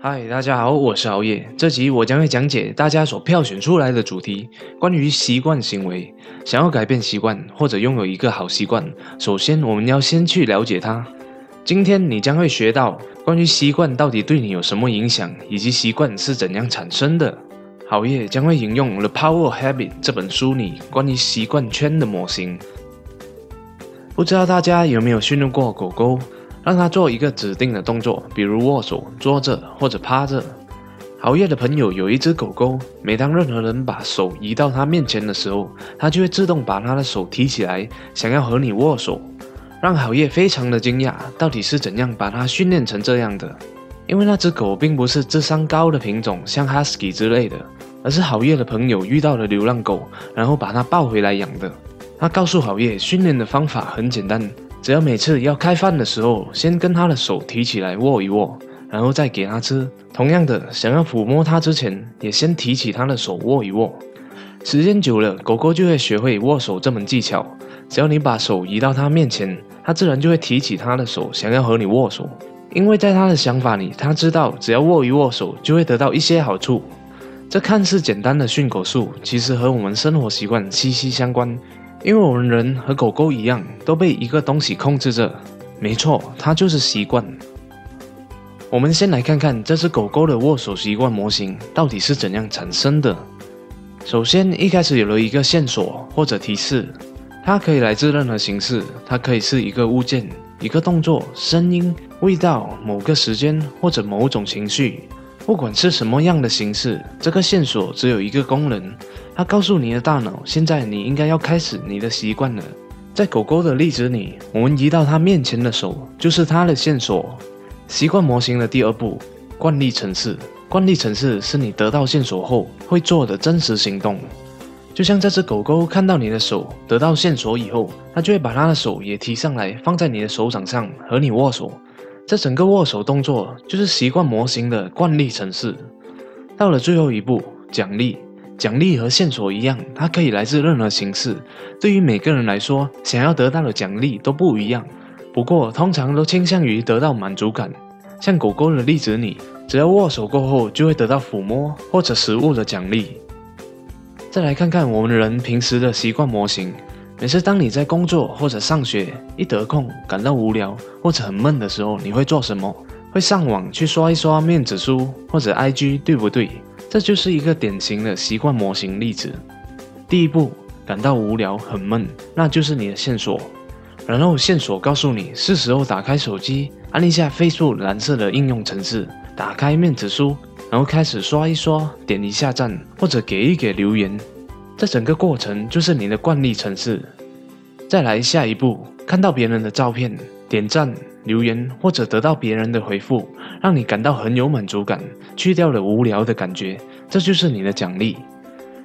嗨，大家好，我是熬夜。这集我将会讲解大家所票选出来的主题，关于习惯行为。想要改变习惯或者拥有一个好习惯，首先我们要先去了解它。今天你将会学到关于习惯到底对你有什么影响，以及习惯是怎样产生的。熬夜将会引用《The Power of Habit》这本书里关于习惯圈的模型。不知道大家有没有训练过狗狗？让它做一个指定的动作，比如握手、坐着或者趴着。熬夜的朋友有一只狗狗，每当任何人把手移到它面前的时候，它就会自动把它的手提起来，想要和你握手。让熬夜非常的惊讶，到底是怎样把它训练成这样的？因为那只狗并不是智商高的品种，像 Husky 之类的，而是熬夜的朋友遇到了流浪狗，然后把它抱回来养的。他告诉熬夜，训练的方法很简单。只要每次要开饭的时候，先跟他的手提起来握一握，然后再给他吃。同样的，想要抚摸它之前，也先提起他的手握一握。时间久了，狗狗就会学会握手这门技巧。只要你把手移到它面前，它自然就会提起它的手，想要和你握手。因为在它的想法里，它知道只要握一握手，就会得到一些好处。这看似简单的训狗术，其实和我们生活习惯息息相关。因为我们人和狗狗一样，都被一个东西控制着。没错，它就是习惯。我们先来看看这只狗狗的握手习惯模型到底是怎样产生的。首先，一开始有了一个线索或者提示，它可以来自任何形式，它可以是一个物件、一个动作、声音、味道、某个时间或者某种情绪。不管是什么样的形式，这个线索只有一个功能。它告诉你的大脑，现在你应该要开始你的习惯了。在狗狗的例子里，我们移到它面前的手就是它的线索。习惯模型的第二步，惯例程式。惯例程式是你得到线索后会做的真实行动。就像这只狗狗看到你的手，得到线索以后，它就会把它的手也提上来，放在你的手掌上和你握手。这整个握手动作就是习惯模型的惯例程式。到了最后一步，奖励。奖励和线索一样，它可以来自任何形式。对于每个人来说，想要得到的奖励都不一样。不过，通常都倾向于得到满足感。像狗狗的例子里，只要握手过后，就会得到抚摸或者食物的奖励。再来看看我们人平时的习惯模型。每次当你在工作或者上学，一得空感到无聊或者很闷的时候，你会做什么？会上网去刷一刷面子书或者 IG，对不对？这就是一个典型的习惯模型例子。第一步，感到无聊很闷，那就是你的线索。然后线索告诉你是时候打开手机，按一下飞速蓝色的应用程式，打开面子书，然后开始刷一刷，点一下赞或者给一给留言。这整个过程就是你的惯例程式。再来下一步，看到别人的照片，点赞、留言或者得到别人的回复，让你感到很有满足感，去掉了无聊的感觉，这就是你的奖励。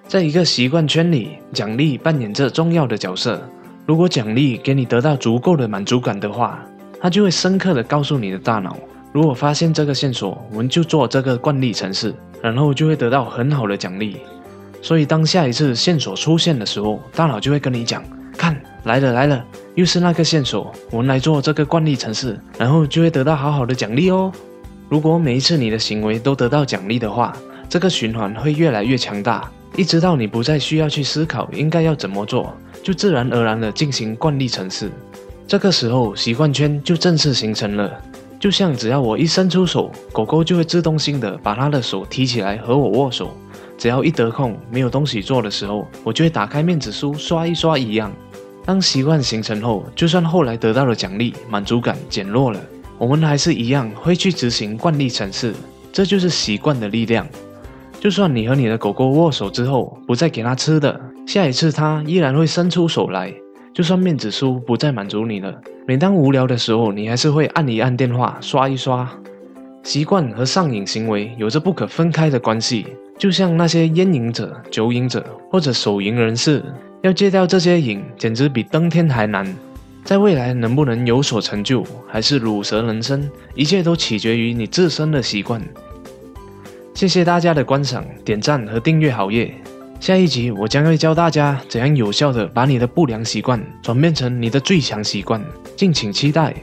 在一个习惯圈里，奖励扮演着重要的角色。如果奖励给你得到足够的满足感的话，它就会深刻的告诉你的大脑：如果发现这个线索，我们就做这个惯例程式，然后就会得到很好的奖励。所以，当下一次线索出现的时候，大脑就会跟你讲：“，来了来了，又是那个线索，我们来做这个惯例程式，然后就会得到好好的奖励哦。”如果每一次你的行为都得到奖励的话，这个循环会越来越强大，一直到你不再需要去思考应该要怎么做，就自然而然的进行惯例程式。这个时候，习惯圈就正式形成了。就像只要我一伸出手，狗狗就会自动性的把它的手提起来和我握手。只要一得空没有东西做的时候，我就会打开面子书刷一刷一样。当习惯形成后，就算后来得到了奖励，满足感减弱了，我们还是一样会去执行惯例程式。这就是习惯的力量。就算你和你的狗狗握手之后不再给它吃的，下一次它依然会伸出手来。就算面子书不再满足你了，每当无聊的时候，你还是会按一按电话刷一刷。习惯和上瘾行为有着不可分开的关系。就像那些烟瘾者、酒瘾者或者手淫人士，要戒掉这些瘾，简直比登天还难。在未来能不能有所成就，还是乳蛇人生，一切都取决于你自身的习惯。谢谢大家的观赏、点赞和订阅好耶。下一集我将会教大家怎样有效的把你的不良习惯转变成你的最强习惯，敬请期待。